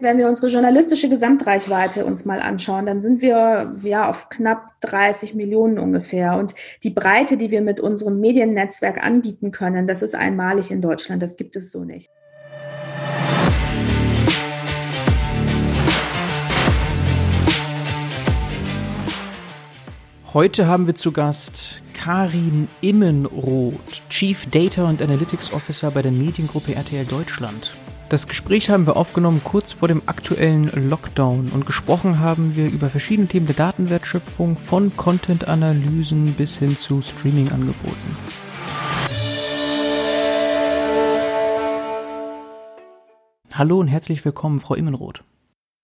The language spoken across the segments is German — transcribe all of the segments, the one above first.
Wenn wir unsere journalistische Gesamtreichweite uns mal anschauen, dann sind wir ja auf knapp 30 Millionen ungefähr. Und die Breite, die wir mit unserem Mediennetzwerk anbieten können, das ist einmalig in Deutschland. Das gibt es so nicht. Heute haben wir zu Gast Karin Immenroth, Chief Data and Analytics Officer bei der Mediengruppe RTL Deutschland. Das Gespräch haben wir aufgenommen kurz vor dem aktuellen Lockdown und gesprochen haben wir über verschiedene Themen der Datenwertschöpfung von Content-Analysen bis hin zu Streaming-Angeboten. Hallo und herzlich willkommen, Frau Immenroth.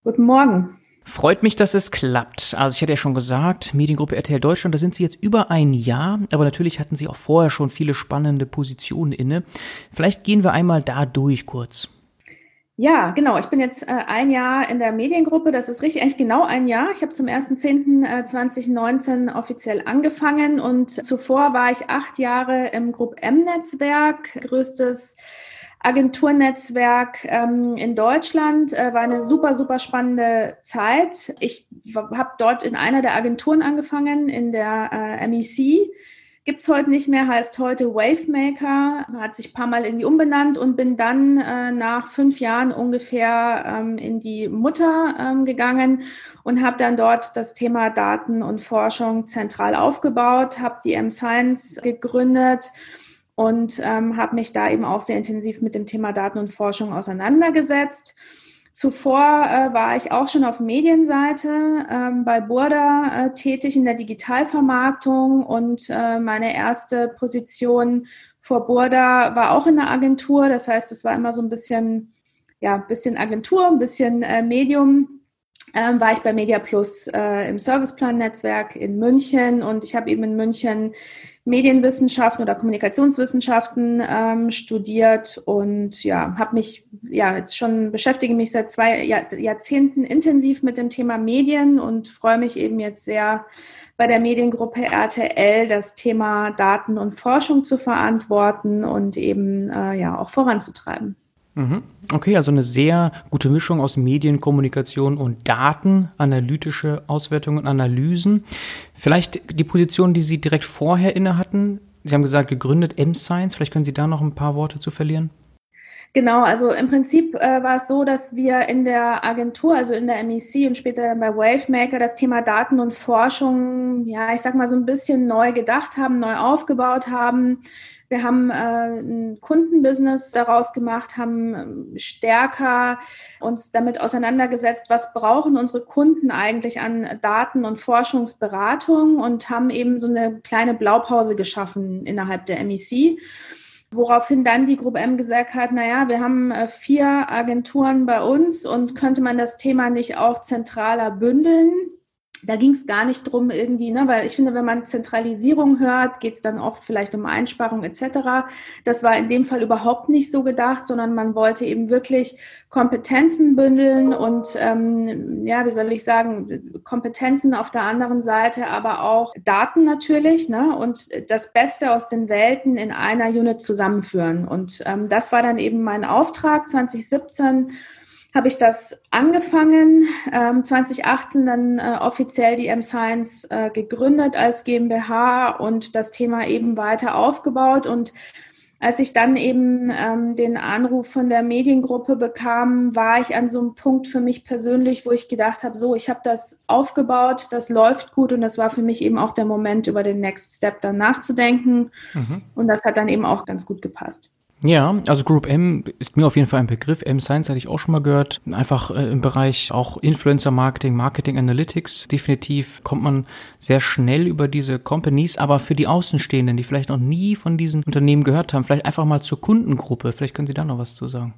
Guten Morgen. Freut mich, dass es klappt. Also ich hatte ja schon gesagt, Mediengruppe RTL Deutschland, da sind Sie jetzt über ein Jahr, aber natürlich hatten Sie auch vorher schon viele spannende Positionen inne. Vielleicht gehen wir einmal da durch kurz. Ja, genau. Ich bin jetzt äh, ein Jahr in der Mediengruppe. Das ist richtig, eigentlich genau ein Jahr. Ich habe zum 1.10.2019 äh, offiziell angefangen und zuvor war ich acht Jahre im Group M-Netzwerk, größtes Agenturnetzwerk ähm, in Deutschland. Äh, war eine super, super spannende Zeit. Ich habe dort in einer der Agenturen angefangen, in der äh, MEC Gibt es heute nicht mehr, heißt heute Wavemaker, hat sich ein paar Mal irgendwie umbenannt und bin dann äh, nach fünf Jahren ungefähr ähm, in die Mutter ähm, gegangen und habe dann dort das Thema Daten und Forschung zentral aufgebaut, habe die M-Science gegründet und ähm, habe mich da eben auch sehr intensiv mit dem Thema Daten und Forschung auseinandergesetzt. Zuvor äh, war ich auch schon auf Medienseite ähm, bei Burda äh, tätig in der Digitalvermarktung und äh, meine erste Position vor Burda war auch in der Agentur. Das heißt, es war immer so ein bisschen, ja, bisschen Agentur, ein bisschen äh, Medium. Ähm, war ich bei Media Plus äh, im Serviceplan-Netzwerk in München und ich habe eben in München Medienwissenschaften oder Kommunikationswissenschaften ähm, studiert und ja, habe mich ja jetzt schon beschäftige mich seit zwei Jahr, Jahrzehnten intensiv mit dem Thema Medien und freue mich eben jetzt sehr bei der Mediengruppe RTL das Thema Daten und Forschung zu verantworten und eben äh, ja auch voranzutreiben. Mhm. Okay, also eine sehr gute Mischung aus Medien, Kommunikation und Daten, analytische Auswertungen und Analysen. Vielleicht die Position, die Sie direkt vorher inne hatten. Sie haben gesagt, gegründet M-Science. Vielleicht können Sie da noch ein paar Worte zu verlieren. Genau, also im Prinzip äh, war es so, dass wir in der Agentur, also in der MEC und später dann bei Wavemaker das Thema Daten und Forschung, ja, ich sag mal so ein bisschen neu gedacht haben, neu aufgebaut haben. Wir haben äh, ein Kundenbusiness daraus gemacht, haben ähm, stärker uns damit auseinandergesetzt, was brauchen unsere Kunden eigentlich an Daten- und Forschungsberatung und haben eben so eine kleine Blaupause geschaffen innerhalb der MEC. Woraufhin dann die Gruppe M gesagt hat, naja, wir haben äh, vier Agenturen bei uns und könnte man das Thema nicht auch zentraler bündeln? Da ging es gar nicht drum irgendwie, ne, weil ich finde, wenn man Zentralisierung hört, geht es dann oft vielleicht um Einsparung etc. Das war in dem Fall überhaupt nicht so gedacht, sondern man wollte eben wirklich Kompetenzen bündeln und ähm, ja, wie soll ich sagen, Kompetenzen auf der anderen Seite, aber auch Daten natürlich, ne, und das Beste aus den Welten in einer Unit zusammenführen. Und ähm, das war dann eben mein Auftrag 2017 habe ich das angefangen, ähm, 2018 dann äh, offiziell die M-Science äh, gegründet als GmbH und das Thema eben weiter aufgebaut. Und als ich dann eben ähm, den Anruf von der Mediengruppe bekam, war ich an so einem Punkt für mich persönlich, wo ich gedacht habe, so, ich habe das aufgebaut, das läuft gut und das war für mich eben auch der Moment, über den Next Step dann nachzudenken. Mhm. Und das hat dann eben auch ganz gut gepasst. Ja, also Group M ist mir auf jeden Fall ein Begriff. M-Science hatte ich auch schon mal gehört. Einfach äh, im Bereich auch Influencer-Marketing, Marketing Analytics. Definitiv kommt man sehr schnell über diese Companies. Aber für die Außenstehenden, die vielleicht noch nie von diesen Unternehmen gehört haben, vielleicht einfach mal zur Kundengruppe. Vielleicht können Sie da noch was zu sagen.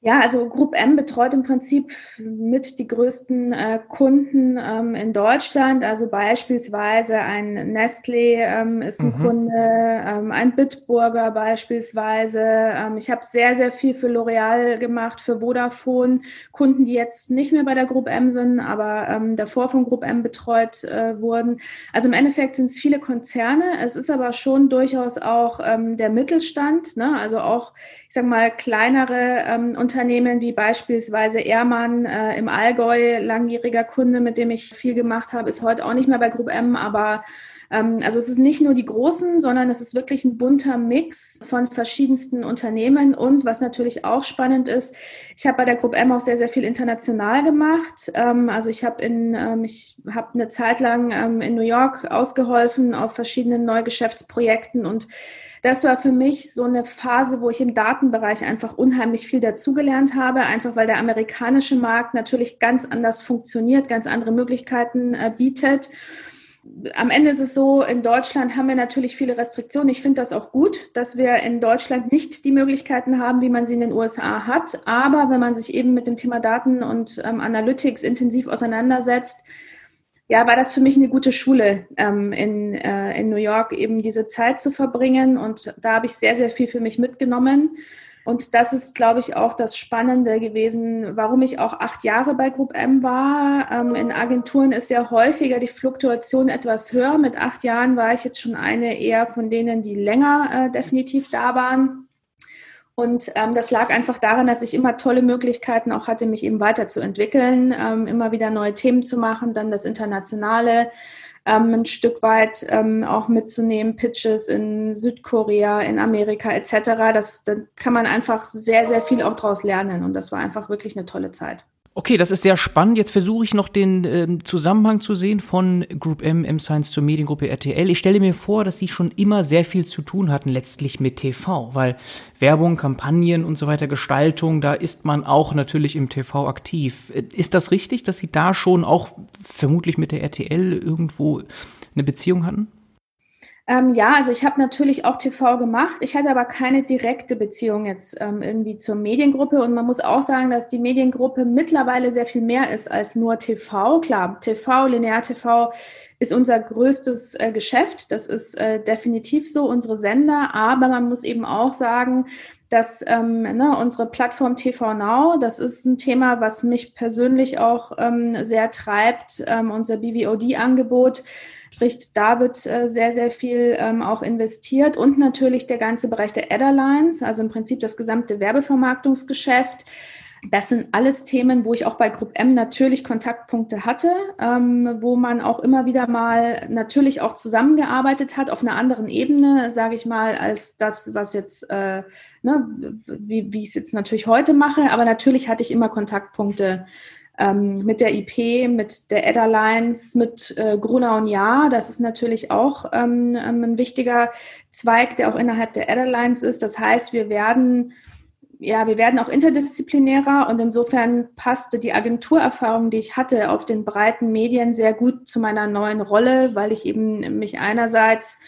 Ja, also Group M betreut im Prinzip mit die größten äh, Kunden ähm, in Deutschland. Also beispielsweise ein Nestlé ähm, ist ein mhm. Kunde, ähm, ein Bitburger beispielsweise. Ähm, ich habe sehr, sehr viel für L'Oreal gemacht, für Vodafone. Kunden, die jetzt nicht mehr bei der Group M sind, aber ähm, davor von Group M betreut äh, wurden. Also im Endeffekt sind es viele Konzerne. Es ist aber schon durchaus auch ähm, der Mittelstand, ne? also auch, ich sage mal, kleinere und Unternehmen wie beispielsweise Ehrmann äh, im Allgäu, langjähriger Kunde, mit dem ich viel gemacht habe, ist heute auch nicht mehr bei Group M, aber ähm, also es ist nicht nur die großen, sondern es ist wirklich ein bunter Mix von verschiedensten Unternehmen. Und was natürlich auch spannend ist, ich habe bei der Gruppe M auch sehr, sehr viel international gemacht. Ähm, also ich habe in, ähm, ich habe eine Zeit lang in New York ausgeholfen auf verschiedenen Neugeschäftsprojekten und das war für mich so eine Phase, wo ich im Datenbereich einfach unheimlich viel dazugelernt habe, einfach weil der amerikanische Markt natürlich ganz anders funktioniert, ganz andere Möglichkeiten äh, bietet am Ende ist es so, in Deutschland haben wir natürlich viele Restriktionen. Ich finde das auch gut, dass wir in Deutschland nicht die Möglichkeiten haben, wie man sie in den USA hat. Aber wenn man sich eben mit dem Thema Daten und ähm, Analytics intensiv auseinandersetzt, ja, war das für mich eine gute Schule, ähm, in, äh, in New York eben diese Zeit zu verbringen. Und da habe ich sehr, sehr viel für mich mitgenommen. Und das ist, glaube ich, auch das Spannende gewesen, warum ich auch acht Jahre bei Group M war. Ähm, in Agenturen ist ja häufiger die Fluktuation etwas höher. Mit acht Jahren war ich jetzt schon eine eher von denen, die länger äh, definitiv da waren. Und ähm, das lag einfach daran, dass ich immer tolle Möglichkeiten auch hatte, mich eben weiterzuentwickeln, ähm, immer wieder neue Themen zu machen, dann das Internationale ähm, ein Stück weit ähm, auch mitzunehmen, Pitches in Südkorea, in Amerika etc. Das, da kann man einfach sehr, sehr viel auch draus lernen und das war einfach wirklich eine tolle Zeit. Okay, das ist sehr spannend. Jetzt versuche ich noch den äh, Zusammenhang zu sehen von Group M, M-Science zur Mediengruppe RTL. Ich stelle mir vor, dass sie schon immer sehr viel zu tun hatten, letztlich mit TV, weil Werbung, Kampagnen und so weiter, Gestaltung, da ist man auch natürlich im TV aktiv. Äh, ist das richtig, dass sie da schon auch vermutlich mit der RTL irgendwo eine Beziehung hatten? Ähm, ja, also ich habe natürlich auch TV gemacht. Ich hatte aber keine direkte Beziehung jetzt ähm, irgendwie zur Mediengruppe. Und man muss auch sagen, dass die Mediengruppe mittlerweile sehr viel mehr ist als nur TV. Klar, TV, Linear TV ist unser größtes äh, Geschäft. Das ist äh, definitiv so, unsere Sender. Aber man muss eben auch sagen, dass ähm, ne, unsere Plattform TV Now, das ist ein Thema, was mich persönlich auch ähm, sehr treibt, ähm, unser BVOD-Angebot Sprich, da wird äh, sehr, sehr viel ähm, auch investiert und natürlich der ganze Bereich der Adderlines, also im Prinzip das gesamte Werbevermarktungsgeschäft. Das sind alles Themen, wo ich auch bei Group M natürlich Kontaktpunkte hatte, ähm, wo man auch immer wieder mal natürlich auch zusammengearbeitet hat auf einer anderen Ebene, sage ich mal, als das, was jetzt, äh, ne, wie, wie ich es jetzt natürlich heute mache. Aber natürlich hatte ich immer Kontaktpunkte ähm, mit der IP, mit der Ad Alliance, mit äh, Gruner und Ja. Das ist natürlich auch ähm, ähm, ein wichtiger Zweig, der auch innerhalb der Ad Alliance ist. Das heißt, wir werden ja, wir werden auch interdisziplinärer und insofern passte die Agenturerfahrung, die ich hatte auf den breiten Medien sehr gut zu meiner neuen Rolle, weil ich eben mich einerseits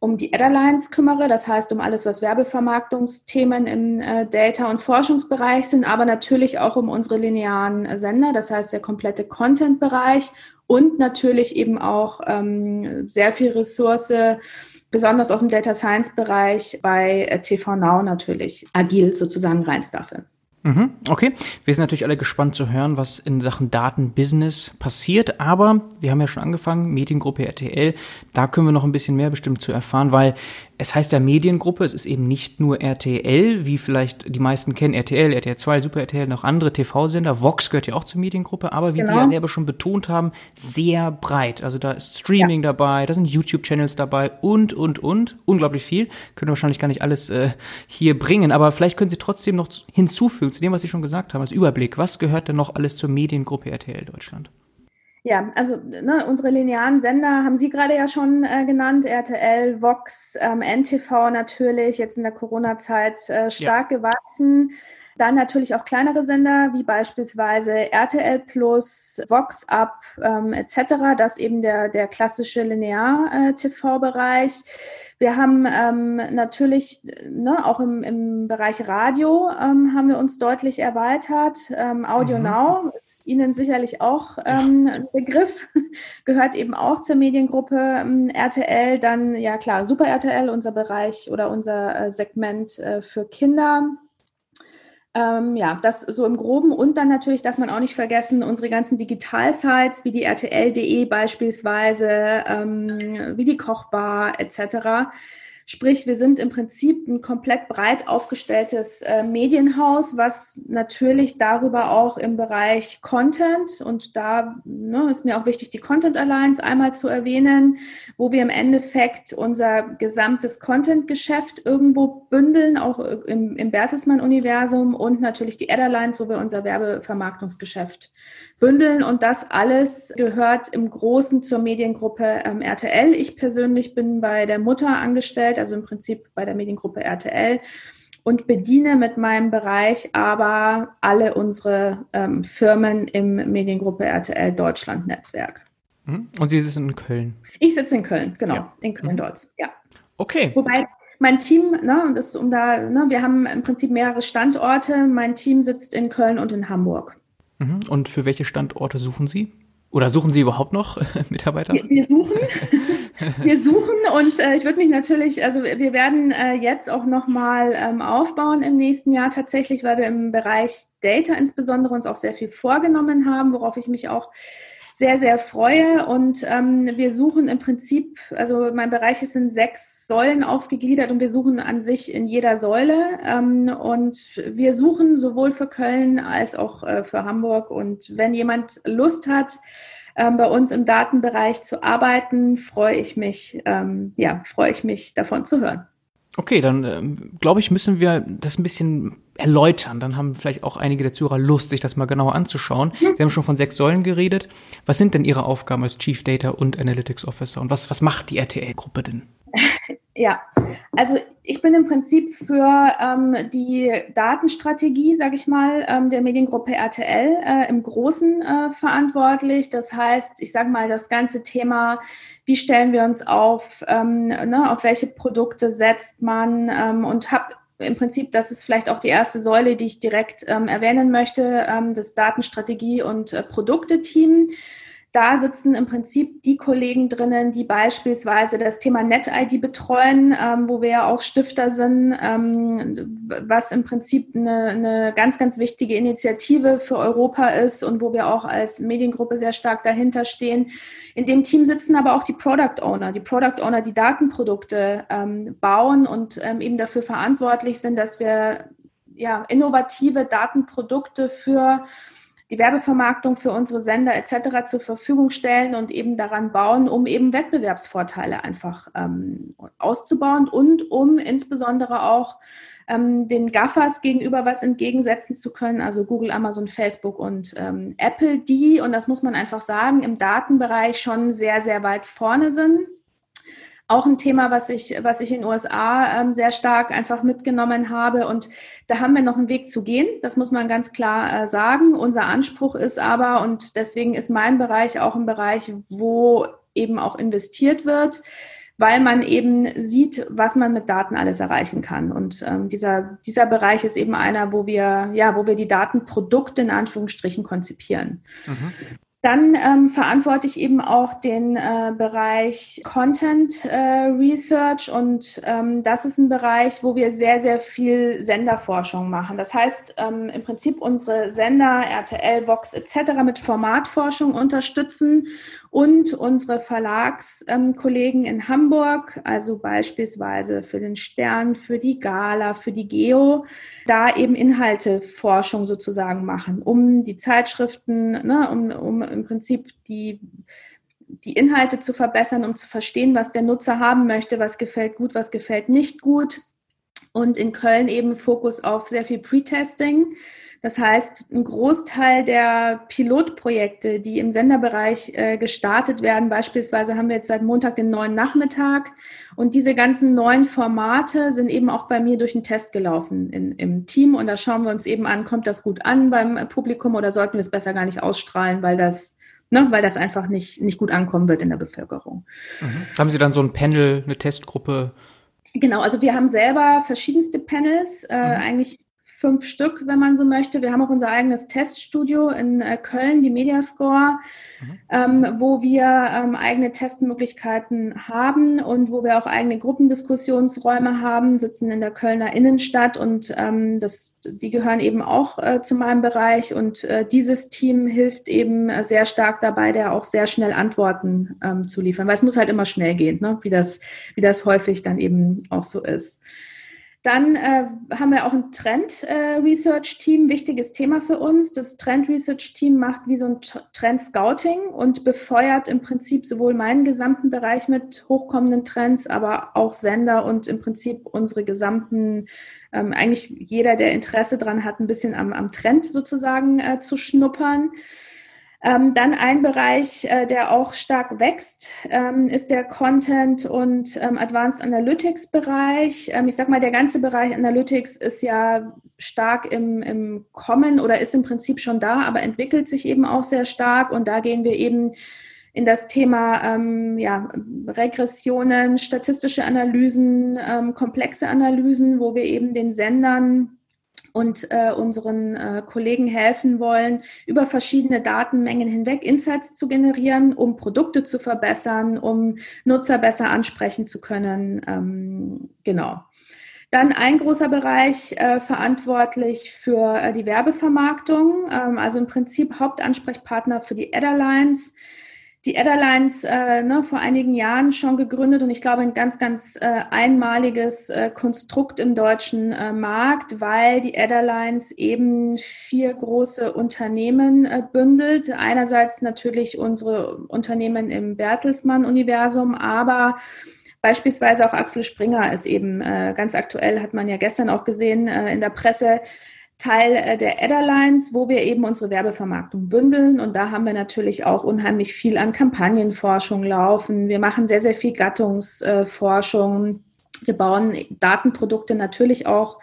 um die Adderlines kümmere, das heißt um alles, was Werbevermarktungsthemen im äh, Data- und Forschungsbereich sind, aber natürlich auch um unsere linearen äh, Sender, das heißt der komplette Content-Bereich und natürlich eben auch ähm, sehr viel Ressource, besonders aus dem Data Science-Bereich bei äh, TV Now natürlich, agil sozusagen reinstaffe. Mhm, okay, wir sind natürlich alle gespannt zu hören, was in Sachen Datenbusiness passiert, aber wir haben ja schon angefangen, Mediengruppe RTL, da können wir noch ein bisschen mehr bestimmt zu erfahren, weil es heißt ja Mediengruppe, es ist eben nicht nur RTL, wie vielleicht die meisten kennen, RTL, RTL 2, Super RTL, noch andere TV-Sender. Vox gehört ja auch zur Mediengruppe, aber wie genau. Sie ja selber schon betont haben, sehr breit. Also da ist Streaming ja. dabei, da sind YouTube-Channels dabei und, und, und. Unglaublich viel. Können wir wahrscheinlich gar nicht alles äh, hier bringen, aber vielleicht können Sie trotzdem noch hinzufügen zu dem, was Sie schon gesagt haben, als Überblick. Was gehört denn noch alles zur Mediengruppe RTL Deutschland? Ja, also ne, unsere linearen Sender haben Sie gerade ja schon äh, genannt, RTL, Vox, ähm, NTV natürlich, jetzt in der Corona-Zeit äh, stark ja. gewachsen. Dann natürlich auch kleinere Sender wie beispielsweise RTL Plus, Vox Up ähm, etc. Das eben der, der klassische Linear-TV-Bereich. Äh, wir haben ähm, natürlich ne, auch im, im Bereich Radio ähm, haben wir uns deutlich erweitert. Ähm, Audio mhm. Now ist Ihnen sicherlich auch ähm, ein Begriff, gehört eben auch zur Mediengruppe ähm, RTL. Dann, ja klar, Super RTL, unser Bereich oder unser äh, Segment äh, für Kinder. Ähm, ja, das so im Groben. Und dann natürlich darf man auch nicht vergessen, unsere ganzen Digital-Sites wie die RTL.de beispielsweise, ähm, wie die Kochbar etc. Sprich, wir sind im Prinzip ein komplett breit aufgestelltes äh, Medienhaus, was natürlich darüber auch im Bereich Content und da ne, ist mir auch wichtig, die Content Alliance einmal zu erwähnen, wo wir im Endeffekt unser gesamtes Content-Geschäft irgendwo bündeln, auch im, im Bertelsmann-Universum und natürlich die Ad Alliance, wo wir unser Werbevermarktungsgeschäft bündeln. Und das alles gehört im Großen zur Mediengruppe ähm, RTL. Ich persönlich bin bei der Mutter angestellt, also im Prinzip bei der Mediengruppe RTL und bediene mit meinem Bereich aber alle unsere ähm, Firmen im Mediengruppe RTL Deutschland Netzwerk. Mhm. Und Sie sitzen in Köln? Ich sitze in Köln, genau, ja. in Köln-Deutz, mhm. ja. Okay. Wobei mein Team, ne, und das um da, ne, wir haben im Prinzip mehrere Standorte. Mein Team sitzt in Köln und in Hamburg. Mhm. Und für welche Standorte suchen Sie? Oder suchen Sie überhaupt noch Mitarbeiter? Wir, wir suchen, wir suchen und äh, ich würde mich natürlich, also wir werden äh, jetzt auch nochmal ähm, aufbauen im nächsten Jahr tatsächlich, weil wir im Bereich Data insbesondere uns auch sehr viel vorgenommen haben, worauf ich mich auch sehr, sehr freue. Und ähm, wir suchen im Prinzip, also mein Bereich ist in sechs Säulen aufgegliedert und wir suchen an sich in jeder Säule. Ähm, und wir suchen sowohl für Köln als auch äh, für Hamburg. Und wenn jemand Lust hat, ähm, bei uns im Datenbereich zu arbeiten, freue ich mich, ähm, ja, freue ich mich davon zu hören. Okay, dann ähm, glaube ich, müssen wir das ein bisschen erläutern. Dann haben vielleicht auch einige der Zuhörer Lust, sich das mal genauer anzuschauen. Mhm. Sie haben schon von sechs Säulen geredet. Was sind denn Ihre Aufgaben als Chief Data und Analytics Officer und was, was macht die RTL-Gruppe denn? Ja, also ich bin im Prinzip für ähm, die Datenstrategie, sage ich mal, ähm, der Mediengruppe RTL äh, im Großen äh, verantwortlich. Das heißt, ich sage mal, das ganze Thema, wie stellen wir uns auf, ähm, ne, auf welche Produkte setzt man ähm, und habe im Prinzip, das ist vielleicht auch die erste Säule, die ich direkt ähm, erwähnen möchte, ähm, das Datenstrategie- und äh, Produkte-Team. Da sitzen im Prinzip die Kollegen drinnen, die beispielsweise das Thema NetID betreuen, ähm, wo wir ja auch Stifter sind, ähm, was im Prinzip eine, eine ganz, ganz wichtige Initiative für Europa ist und wo wir auch als Mediengruppe sehr stark dahinter stehen. In dem Team sitzen aber auch die Product Owner, die Product Owner, die Datenprodukte ähm, bauen und ähm, eben dafür verantwortlich sind, dass wir ja, innovative Datenprodukte für die Werbevermarktung für unsere Sender etc. zur Verfügung stellen und eben daran bauen, um eben Wettbewerbsvorteile einfach ähm, auszubauen und um insbesondere auch ähm, den Gaffers gegenüber was entgegensetzen zu können, also Google, Amazon, Facebook und ähm, Apple, die, und das muss man einfach sagen, im Datenbereich schon sehr, sehr weit vorne sind auch ein Thema, was ich, was ich in den USA ähm, sehr stark einfach mitgenommen habe. Und da haben wir noch einen Weg zu gehen. Das muss man ganz klar äh, sagen. Unser Anspruch ist aber, und deswegen ist mein Bereich auch ein Bereich, wo eben auch investiert wird, weil man eben sieht, was man mit Daten alles erreichen kann. Und ähm, dieser, dieser Bereich ist eben einer, wo wir, ja, wo wir die Datenprodukte in Anführungsstrichen konzipieren. Mhm. Dann ähm, verantworte ich eben auch den äh, Bereich Content äh, Research und ähm, das ist ein Bereich, wo wir sehr, sehr viel Senderforschung machen. Das heißt, ähm, im Prinzip unsere Sender, RTL, Vox etc. mit Formatforschung unterstützen und unsere Verlagskollegen in Hamburg, also beispielsweise für den Stern, für die Gala, für die Geo, da eben Inhalteforschung sozusagen machen, um die Zeitschriften, ne, um, um im Prinzip die die Inhalte zu verbessern, um zu verstehen, was der Nutzer haben möchte, was gefällt gut, was gefällt nicht gut. Und in Köln eben Fokus auf sehr viel Pre-Testing das heißt, ein Großteil der Pilotprojekte, die im Senderbereich äh, gestartet werden, beispielsweise haben wir jetzt seit Montag den neuen Nachmittag und diese ganzen neuen Formate sind eben auch bei mir durch den Test gelaufen in, im Team und da schauen wir uns eben an, kommt das gut an beim Publikum oder sollten wir es besser gar nicht ausstrahlen, weil das Ne, weil das einfach nicht, nicht gut ankommen wird in der Bevölkerung. Mhm. Haben Sie dann so ein Panel, eine Testgruppe? Genau, also wir haben selber verschiedenste Panels, äh, mhm. eigentlich fünf Stück, wenn man so möchte. Wir haben auch unser eigenes Teststudio in äh, Köln, die Mediascore, mhm. ähm, wo wir ähm, eigene Testmöglichkeiten haben und wo wir auch eigene Gruppendiskussionsräume haben, sitzen in der Kölner Innenstadt und ähm, das, die gehören eben auch äh, zu meinem Bereich und äh, dieses Team hilft eben äh, sehr stark dabei, der auch sehr schnell Antworten ähm, zu liefern, weil es muss halt immer schnell gehen, ne? wie, das, wie das häufig dann eben auch so ist. Dann äh, haben wir auch ein Trend-Research-Team, äh, wichtiges Thema für uns. Das Trend-Research-Team macht wie so ein Trend-Scouting und befeuert im Prinzip sowohl meinen gesamten Bereich mit hochkommenden Trends, aber auch Sender und im Prinzip unsere gesamten, ähm, eigentlich jeder, der Interesse daran hat, ein bisschen am, am Trend sozusagen äh, zu schnuppern. Ähm, dann ein Bereich, äh, der auch stark wächst, ähm, ist der Content und ähm, Advanced Analytics Bereich. Ähm, ich sag mal, der ganze Bereich Analytics ist ja stark im, im Kommen oder ist im Prinzip schon da, aber entwickelt sich eben auch sehr stark. Und da gehen wir eben in das Thema ähm, ja, Regressionen, statistische Analysen, ähm, komplexe Analysen, wo wir eben den Sendern und äh, unseren äh, Kollegen helfen wollen, über verschiedene Datenmengen hinweg Insights zu generieren, um Produkte zu verbessern, um Nutzer besser ansprechen zu können. Ähm, genau. Dann ein großer Bereich äh, verantwortlich für äh, die Werbevermarktung, ähm, also im Prinzip Hauptansprechpartner für die Adderlines die Adderlines äh, ne, vor einigen Jahren schon gegründet und ich glaube ein ganz, ganz äh, einmaliges äh, Konstrukt im deutschen äh, Markt, weil die Adderlines eben vier große Unternehmen äh, bündelt. Einerseits natürlich unsere Unternehmen im Bertelsmann-Universum, aber Beispielsweise auch Axel Springer ist eben äh, ganz aktuell, hat man ja gestern auch gesehen in der Presse, Teil äh, der Adderlines, wo wir eben unsere Werbevermarktung bündeln. Und da haben wir natürlich auch unheimlich viel an Kampagnenforschung laufen. Wir machen sehr, sehr viel Gattungsforschung. Wir bauen Datenprodukte natürlich auch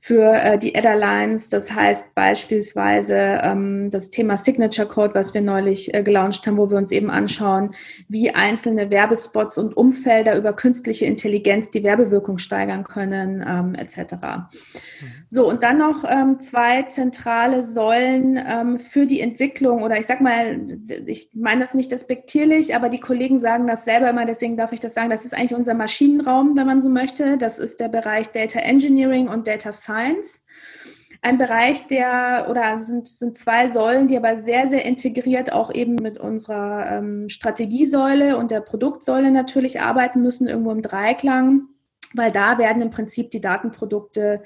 für äh, die Adderlines. Das heißt beispielsweise ähm, das Thema Signature Code, was wir neulich äh, gelauncht haben, wo wir uns eben anschauen, wie einzelne Werbespots und Umfelder über künstliche Intelligenz die Werbewirkung steigern können, ähm, etc. Mhm. So, und dann noch ähm, zwei zentrale Säulen ähm, für die Entwicklung oder ich sag mal, ich meine das nicht despektierlich, aber die Kollegen sagen das selber immer, deswegen darf ich das sagen, das ist eigentlich unser Maschinenraum, wenn man so möchte. Das ist der Bereich Data Engineering und Data Science. Science. Ein Bereich, der oder sind, sind zwei Säulen, die aber sehr, sehr integriert auch eben mit unserer ähm, Strategiesäule und der Produktsäule natürlich arbeiten müssen, irgendwo im Dreiklang, weil da werden im Prinzip die Datenprodukte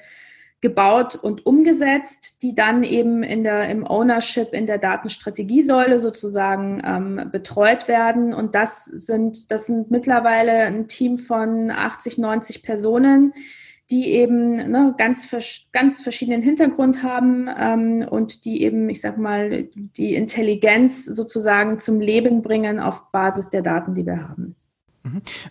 gebaut und umgesetzt, die dann eben in der, im Ownership, in der Datenstrategiesäule sozusagen ähm, betreut werden. Und das sind, das sind mittlerweile ein Team von 80, 90 Personen, die eben ne, ganz, ganz verschiedenen Hintergrund haben ähm, und die eben, ich sag mal, die Intelligenz sozusagen zum Leben bringen auf Basis der Daten, die wir haben.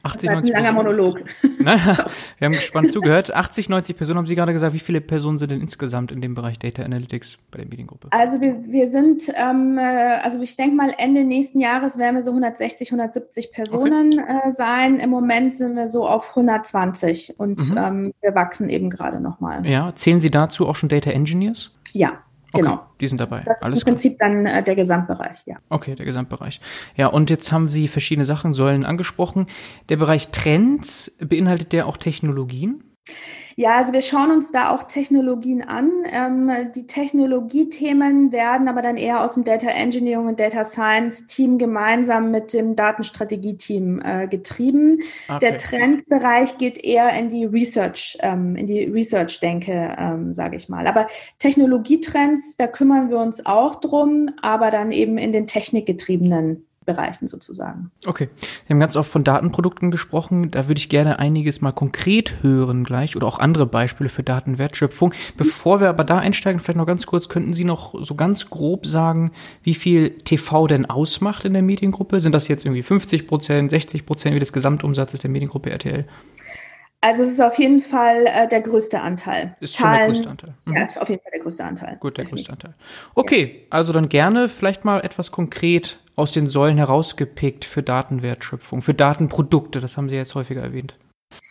80, mhm. 90 ein langer Monolog. Na, wir haben gespannt zugehört. 80, 90 Personen haben Sie gerade gesagt. Wie viele Personen sind denn insgesamt in dem Bereich Data Analytics bei der Mediengruppe? Also wir, wir sind, ähm, äh, also ich denke mal Ende nächsten Jahres werden wir so 160, 170 Personen okay. äh, sein. Im Moment sind wir so auf 120 und mhm. ähm, wir wachsen eben gerade nochmal. Ja, zählen Sie dazu auch schon Data Engineers? Ja. Okay, genau. Die sind dabei. Das Alles ist im Prinzip klar. dann äh, der Gesamtbereich, ja. Okay, der Gesamtbereich. Ja, und jetzt haben Sie verschiedene Sachen, Säulen angesprochen. Der Bereich Trends, beinhaltet der auch Technologien? Ja, also wir schauen uns da auch Technologien an. Ähm, die Technologiethemen werden aber dann eher aus dem Data Engineering und Data Science Team gemeinsam mit dem Datenstrategie-Team äh, getrieben. Okay. Der Trendbereich geht eher in die Research, ähm, in die Research-Denke, ähm, sage ich mal. Aber Technologietrends, da kümmern wir uns auch drum, aber dann eben in den technikgetriebenen Bereichen sozusagen. Okay. Wir haben ganz oft von Datenprodukten gesprochen. Da würde ich gerne einiges mal konkret hören gleich oder auch andere Beispiele für Datenwertschöpfung. Bevor wir aber da einsteigen, vielleicht noch ganz kurz, könnten Sie noch so ganz grob sagen, wie viel TV denn ausmacht in der Mediengruppe? Sind das jetzt irgendwie 50 Prozent, 60 Prozent wie das Gesamtumsatzes der Mediengruppe RTL? Also es ist auf jeden Fall äh, der größte Anteil. Ist Zahlen, schon der größte Anteil. Mhm. Ja, ist auf jeden Fall der größte Anteil. Gut, der Definitiv. größte Anteil. Okay, ja. also dann gerne vielleicht mal etwas konkret aus den Säulen herausgepickt für Datenwertschöpfung, für Datenprodukte. Das haben Sie jetzt häufiger erwähnt.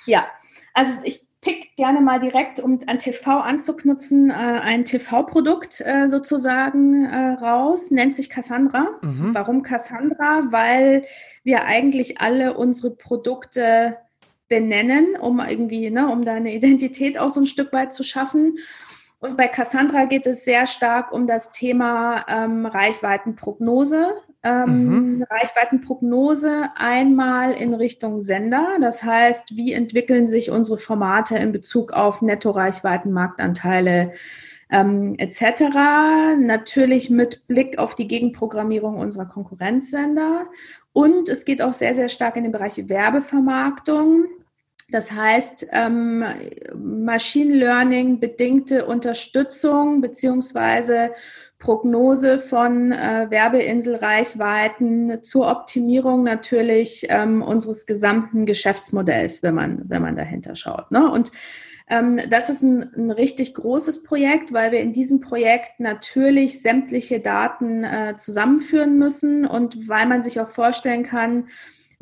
Ja, also ich pick gerne mal direkt, um an TV anzuknüpfen, äh, ein TV-Produkt äh, sozusagen äh, raus, nennt sich Cassandra. Mhm. Warum Cassandra? Weil wir eigentlich alle unsere Produkte benennen, um irgendwie, ne, um da eine Identität auch so ein Stück weit zu schaffen. Und bei Cassandra geht es sehr stark um das Thema ähm, Reichweitenprognose. Ähm, mhm. Reichweitenprognose einmal in Richtung Sender. Das heißt, wie entwickeln sich unsere Formate in Bezug auf Netto-Reichweiten, Marktanteile ähm, etc. Natürlich mit Blick auf die Gegenprogrammierung unserer Konkurrenzsender. Und es geht auch sehr, sehr stark in den Bereich Werbevermarktung. Das heißt, ähm, Machine Learning bedingte Unterstützung beziehungsweise Prognose von äh, Werbeinselreichweiten zur Optimierung natürlich ähm, unseres gesamten Geschäftsmodells, wenn man, wenn man dahinter schaut. Ne? Und ähm, das ist ein, ein, richtig großes Projekt, weil wir in diesem Projekt natürlich sämtliche Daten äh, zusammenführen müssen und weil man sich auch vorstellen kann,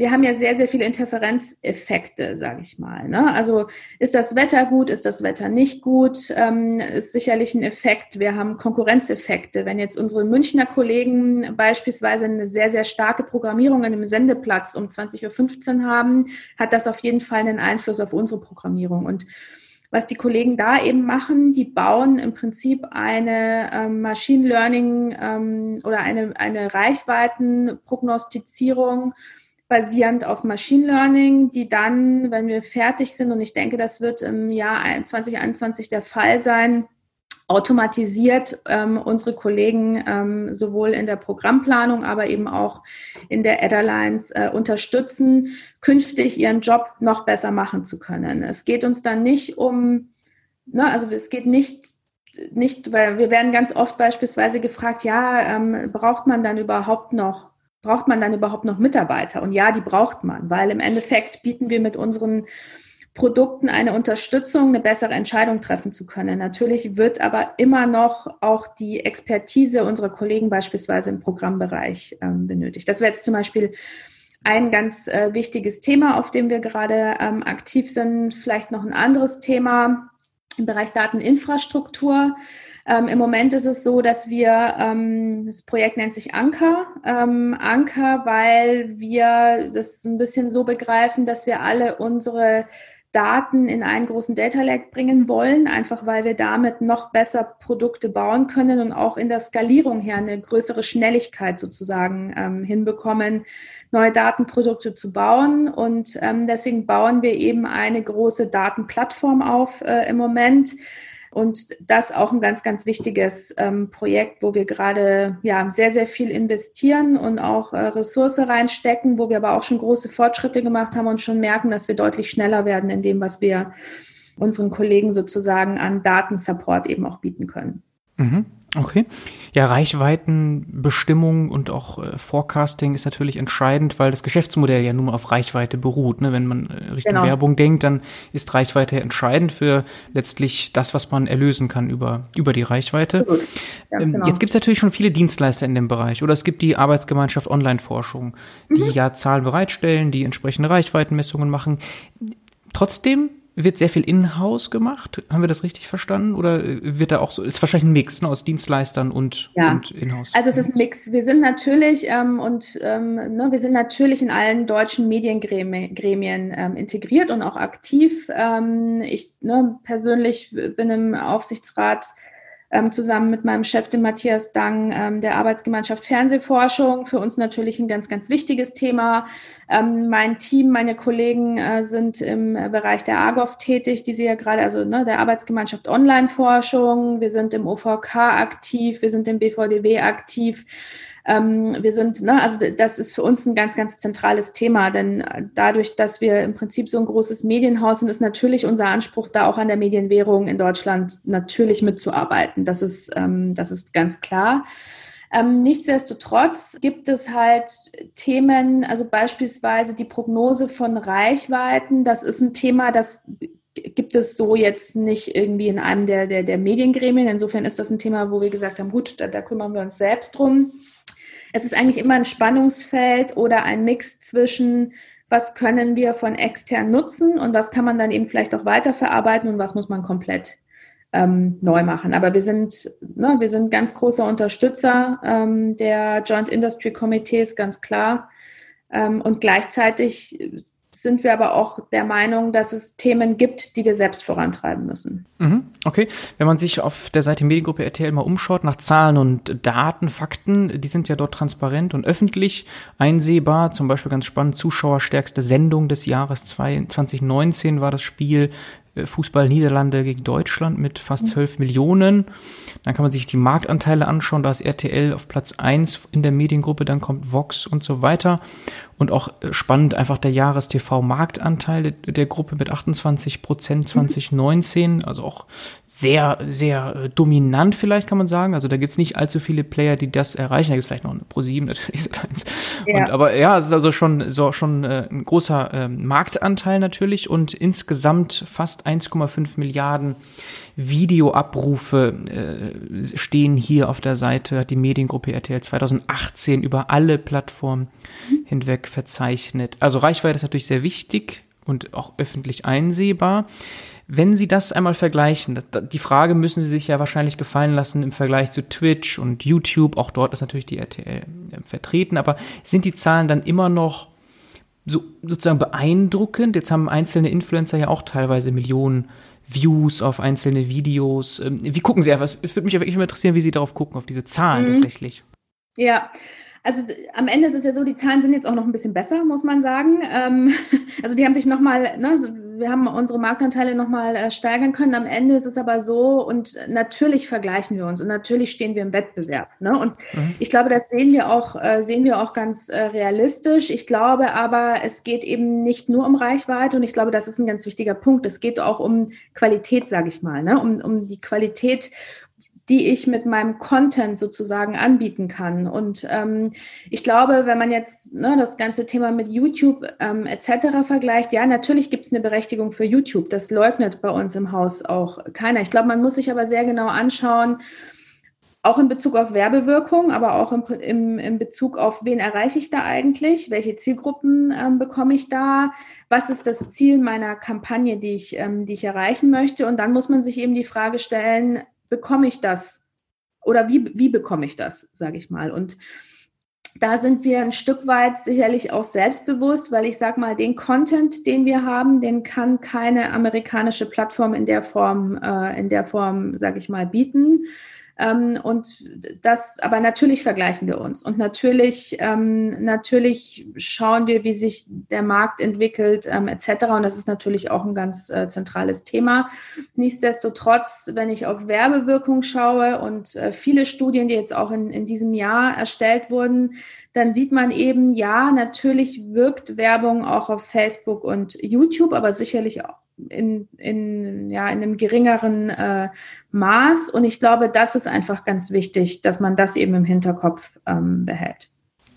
wir haben ja sehr, sehr viele Interferenzeffekte, sage ich mal. Ne? Also ist das Wetter gut, ist das Wetter nicht gut, ähm, ist sicherlich ein Effekt. Wir haben Konkurrenzeffekte. Wenn jetzt unsere Münchner Kollegen beispielsweise eine sehr, sehr starke Programmierung in einem Sendeplatz um 20.15 Uhr haben, hat das auf jeden Fall einen Einfluss auf unsere Programmierung. Und was die Kollegen da eben machen, die bauen im Prinzip eine ähm, Machine Learning ähm, oder eine, eine Reichweitenprognostizierung basierend auf Machine Learning, die dann, wenn wir fertig sind, und ich denke, das wird im Jahr 2021 der Fall sein, automatisiert ähm, unsere Kollegen ähm, sowohl in der Programmplanung, aber eben auch in der Adderlines äh, unterstützen, künftig ihren Job noch besser machen zu können. Es geht uns dann nicht um, ne, also es geht nicht nicht, weil wir werden ganz oft beispielsweise gefragt, ja, ähm, braucht man dann überhaupt noch braucht man dann überhaupt noch Mitarbeiter? Und ja, die braucht man, weil im Endeffekt bieten wir mit unseren Produkten eine Unterstützung, eine bessere Entscheidung treffen zu können. Natürlich wird aber immer noch auch die Expertise unserer Kollegen beispielsweise im Programmbereich ähm, benötigt. Das wäre jetzt zum Beispiel ein ganz äh, wichtiges Thema, auf dem wir gerade ähm, aktiv sind. Vielleicht noch ein anderes Thema im Bereich Dateninfrastruktur. Ähm, Im Moment ist es so, dass wir, ähm, das Projekt nennt sich Anker. Ähm, Anker, weil wir das ein bisschen so begreifen, dass wir alle unsere Daten in einen großen Data Lake bringen wollen, einfach weil wir damit noch besser Produkte bauen können und auch in der Skalierung her eine größere Schnelligkeit sozusagen ähm, hinbekommen, neue Datenprodukte zu bauen. Und ähm, deswegen bauen wir eben eine große Datenplattform auf äh, im Moment und das auch ein ganz, ganz wichtiges ähm, Projekt, wo wir gerade ja sehr, sehr viel investieren und auch äh, Ressource reinstecken, wo wir aber auch schon große Fortschritte gemacht haben und schon merken, dass wir deutlich schneller werden in dem, was wir unseren Kollegen sozusagen an Datensupport eben auch bieten können. Mhm. Okay. Ja, Reichweitenbestimmung und auch äh, Forecasting ist natürlich entscheidend, weil das Geschäftsmodell ja nun mal auf Reichweite beruht. Ne? Wenn man äh, Richtung genau. Werbung denkt, dann ist Reichweite entscheidend für letztlich das, was man erlösen kann über, über die Reichweite. Ja, ähm, genau. Jetzt gibt es natürlich schon viele Dienstleister in dem Bereich oder es gibt die Arbeitsgemeinschaft Online-Forschung, die mhm. ja Zahlen bereitstellen, die entsprechende Reichweitenmessungen machen. Trotzdem wird sehr viel in-house gemacht. Haben wir das richtig verstanden? Oder wird da auch so, ist wahrscheinlich ein Mix ne, aus Dienstleistern und, ja. und in-house? Also es ist ein Mix. Wir sind natürlich ähm, und ähm, ne, wir sind natürlich in allen deutschen Mediengremien ähm, integriert und auch aktiv. Ähm, ich ne, persönlich bin im Aufsichtsrat ähm, zusammen mit meinem Chef, dem Matthias Dang, ähm, der Arbeitsgemeinschaft Fernsehforschung. Für uns natürlich ein ganz, ganz wichtiges Thema. Ähm, mein Team, meine Kollegen äh, sind im Bereich der AGOV tätig, die Sie ja gerade, also ne, der Arbeitsgemeinschaft Online-Forschung. Wir sind im OVK aktiv, wir sind im BVDW aktiv. Ähm, wir sind, ne, also das ist für uns ein ganz, ganz zentrales Thema, denn dadurch, dass wir im Prinzip so ein großes Medienhaus sind, ist natürlich unser Anspruch, da auch an der Medienwährung in Deutschland natürlich mitzuarbeiten. Das ist, ähm, das ist ganz klar. Ähm, nichtsdestotrotz gibt es halt Themen, also beispielsweise die Prognose von Reichweiten. Das ist ein Thema, das gibt es so jetzt nicht irgendwie in einem der, der, der Mediengremien. Insofern ist das ein Thema, wo wir gesagt haben, gut, da, da kümmern wir uns selbst drum es ist eigentlich immer ein Spannungsfeld oder ein Mix zwischen was können wir von extern nutzen und was kann man dann eben vielleicht auch weiterverarbeiten und was muss man komplett ähm, neu machen. Aber wir sind, ne, wir sind ganz großer Unterstützer ähm, der Joint Industry Committees, ganz klar. Ähm, und gleichzeitig sind wir aber auch der Meinung, dass es Themen gibt, die wir selbst vorantreiben müssen. Mhm, okay. Wenn man sich auf der Seite Mediengruppe RTL mal umschaut nach Zahlen und Daten, Fakten, die sind ja dort transparent und öffentlich einsehbar. Zum Beispiel ganz spannend, Zuschauerstärkste Sendung des Jahres 2019 war das Spiel äh, Fußball Niederlande gegen Deutschland mit fast 12 mhm. Millionen. Dann kann man sich die Marktanteile anschauen. Da ist RTL auf Platz 1 in der Mediengruppe, dann kommt Vox und so weiter. Und auch äh, spannend einfach der Jahres-TV-Marktanteil der Gruppe mit 28 Prozent 2019. Mhm. Also auch sehr, sehr äh, dominant vielleicht kann man sagen. Also da gibt's nicht allzu viele Player, die das erreichen. Da gibt's vielleicht noch eine Pro7 natürlich. Ja. Und, aber ja, es ist also schon, so, schon äh, ein großer äh, Marktanteil natürlich und insgesamt fast 1,5 Milliarden Videoabrufe äh, stehen hier auf der Seite, hat die Mediengruppe RTL 2018 über alle Plattformen hinweg verzeichnet. Also Reichweite ist natürlich sehr wichtig und auch öffentlich einsehbar. Wenn Sie das einmal vergleichen, die Frage müssen Sie sich ja wahrscheinlich gefallen lassen im Vergleich zu Twitch und YouTube, auch dort ist natürlich die RTL äh, vertreten, aber sind die Zahlen dann immer noch so sozusagen beeindruckend? Jetzt haben einzelne Influencer ja auch teilweise Millionen Views auf einzelne Videos. Ähm, wie gucken Sie einfach? Es würde mich wirklich interessieren, wie Sie darauf gucken, auf diese Zahlen mhm. tatsächlich. Ja, also am Ende ist es ja so, die Zahlen sind jetzt auch noch ein bisschen besser, muss man sagen. Ähm, also die haben sich nochmal, ne, wir haben unsere Marktanteile nochmal äh, steigern können. Am Ende ist es aber so und natürlich vergleichen wir uns und natürlich stehen wir im Wettbewerb. Ne? Und mhm. ich glaube, das sehen wir auch, äh, sehen wir auch ganz äh, realistisch. Ich glaube aber, es geht eben nicht nur um Reichweite und ich glaube, das ist ein ganz wichtiger Punkt. Es geht auch um Qualität, sage ich mal, ne? um, um die Qualität die ich mit meinem Content sozusagen anbieten kann. Und ähm, ich glaube, wenn man jetzt ne, das ganze Thema mit YouTube ähm, etc. vergleicht, ja, natürlich gibt es eine Berechtigung für YouTube. Das leugnet bei uns im Haus auch keiner. Ich glaube, man muss sich aber sehr genau anschauen, auch in Bezug auf Werbewirkung, aber auch im, im, im Bezug auf, wen erreiche ich da eigentlich, welche Zielgruppen ähm, bekomme ich da, was ist das Ziel meiner Kampagne, die ich, ähm, die ich erreichen möchte. Und dann muss man sich eben die Frage stellen, bekomme ich das? Oder wie, wie bekomme ich das, sage ich mal. Und da sind wir ein Stück weit sicherlich auch selbstbewusst, weil ich sage mal, den Content, den wir haben, den kann keine amerikanische Plattform in der Form, äh, in der Form, sage ich mal, bieten. Ähm, und das, aber natürlich vergleichen wir uns und natürlich, ähm, natürlich schauen wir, wie sich der Markt entwickelt, ähm, etc. Und das ist natürlich auch ein ganz äh, zentrales Thema. Nichtsdestotrotz, wenn ich auf Werbewirkung schaue und äh, viele Studien, die jetzt auch in, in diesem Jahr erstellt wurden, dann sieht man eben, ja, natürlich wirkt Werbung auch auf Facebook und YouTube, aber sicherlich auch in, in, ja, in einem geringeren äh, Maß. Und ich glaube, das ist einfach ganz wichtig, dass man das eben im Hinterkopf ähm, behält.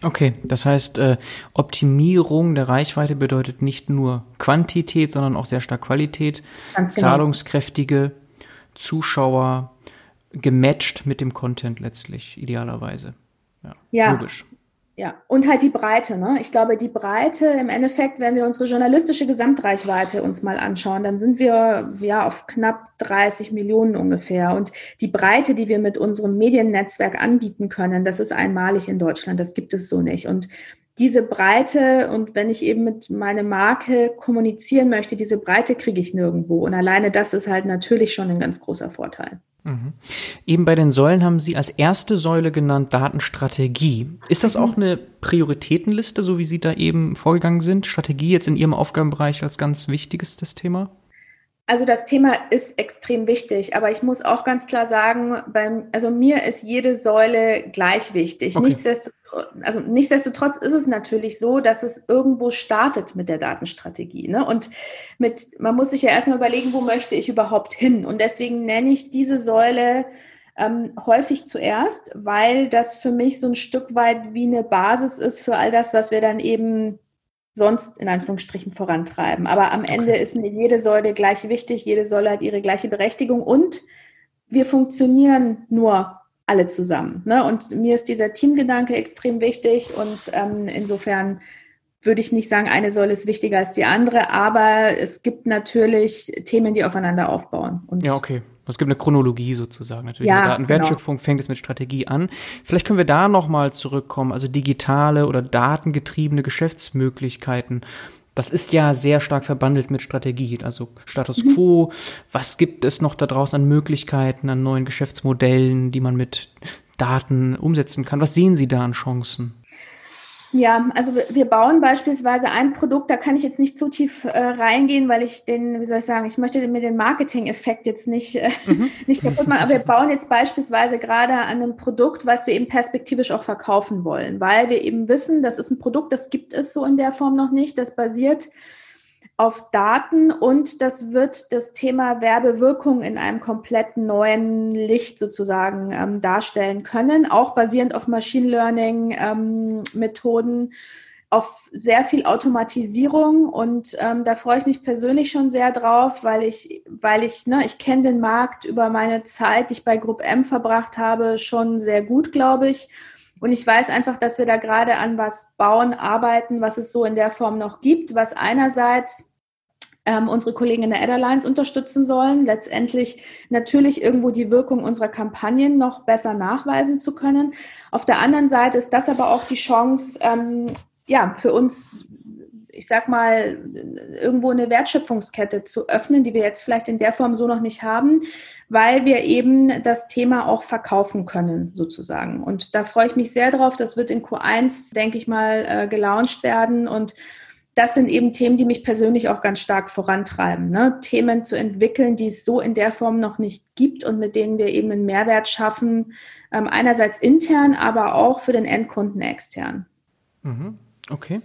Okay, das heißt, äh, Optimierung der Reichweite bedeutet nicht nur Quantität, sondern auch sehr stark Qualität. Ganz genau. Zahlungskräftige Zuschauer gematcht mit dem Content letztlich, idealerweise. Ja, ja. logisch. Ja, und halt die Breite. Ne? Ich glaube, die Breite im Endeffekt, wenn wir unsere journalistische Gesamtreichweite uns mal anschauen, dann sind wir ja auf knapp 30 Millionen ungefähr. Und die Breite, die wir mit unserem Mediennetzwerk anbieten können, das ist einmalig in Deutschland. Das gibt es so nicht. Und diese Breite und wenn ich eben mit meiner Marke kommunizieren möchte, diese Breite kriege ich nirgendwo. Und alleine das ist halt natürlich schon ein ganz großer Vorteil. Mhm. Eben bei den Säulen haben Sie als erste Säule genannt Datenstrategie. Ist das auch eine Prioritätenliste, so wie Sie da eben vorgegangen sind? Strategie jetzt in Ihrem Aufgabenbereich als ganz wichtiges Thema? Also das Thema ist extrem wichtig, aber ich muss auch ganz klar sagen, beim, also mir ist jede Säule gleich wichtig. Okay. Nichtsdestotrotz, also nichtsdestotrotz ist es natürlich so, dass es irgendwo startet mit der Datenstrategie. Ne? Und mit, man muss sich ja erstmal überlegen, wo möchte ich überhaupt hin? Und deswegen nenne ich diese Säule ähm, häufig zuerst, weil das für mich so ein Stück weit wie eine Basis ist für all das, was wir dann eben sonst in Anführungsstrichen vorantreiben. Aber am Ende okay. ist mir jede Säule gleich wichtig, jede Säule hat ihre gleiche Berechtigung und wir funktionieren nur alle zusammen. Ne? Und mir ist dieser Teamgedanke extrem wichtig und ähm, insofern würde ich nicht sagen, eine Säule ist wichtiger als die andere, aber es gibt natürlich Themen, die aufeinander aufbauen. Und ja, okay. Es gibt eine Chronologie sozusagen. Natürlich ja, Datenwertschöpfung genau. fängt es mit Strategie an. Vielleicht können wir da nochmal zurückkommen, also digitale oder datengetriebene Geschäftsmöglichkeiten. Das ist ja sehr stark verbandelt mit Strategie. Also Status mhm. quo, was gibt es noch da draußen an Möglichkeiten, an neuen Geschäftsmodellen, die man mit Daten umsetzen kann? Was sehen Sie da an Chancen? Ja, also wir bauen beispielsweise ein Produkt, da kann ich jetzt nicht zu tief äh, reingehen, weil ich den, wie soll ich sagen, ich möchte mir den Marketing-Effekt jetzt nicht, äh, mhm. nicht kaputt machen, aber wir bauen jetzt beispielsweise gerade an einem Produkt, was wir eben perspektivisch auch verkaufen wollen, weil wir eben wissen, das ist ein Produkt, das gibt es so in der Form noch nicht, das basiert auf Daten und das wird das Thema Werbewirkung in einem komplett neuen Licht sozusagen ähm, darstellen können, auch basierend auf Machine Learning ähm, Methoden, auf sehr viel Automatisierung und ähm, da freue ich mich persönlich schon sehr drauf, weil ich, weil ich, ne, ich kenne den Markt über meine Zeit, die ich bei Group M verbracht habe, schon sehr gut, glaube ich. Und ich weiß einfach, dass wir da gerade an was bauen, arbeiten, was es so in der Form noch gibt, was einerseits ähm, unsere Kollegen in der Ad unterstützen sollen, letztendlich natürlich irgendwo die Wirkung unserer Kampagnen noch besser nachweisen zu können. Auf der anderen Seite ist das aber auch die Chance, ähm, ja, für uns ich sag mal, irgendwo eine Wertschöpfungskette zu öffnen, die wir jetzt vielleicht in der Form so noch nicht haben, weil wir eben das Thema auch verkaufen können, sozusagen. Und da freue ich mich sehr drauf. Das wird in Q1, denke ich mal, äh, gelauncht werden und das sind eben Themen, die mich persönlich auch ganz stark vorantreiben. Ne? Themen zu entwickeln, die es so in der Form noch nicht gibt und mit denen wir eben einen Mehrwert schaffen, ähm, einerseits intern, aber auch für den Endkunden extern. Mhm. Okay.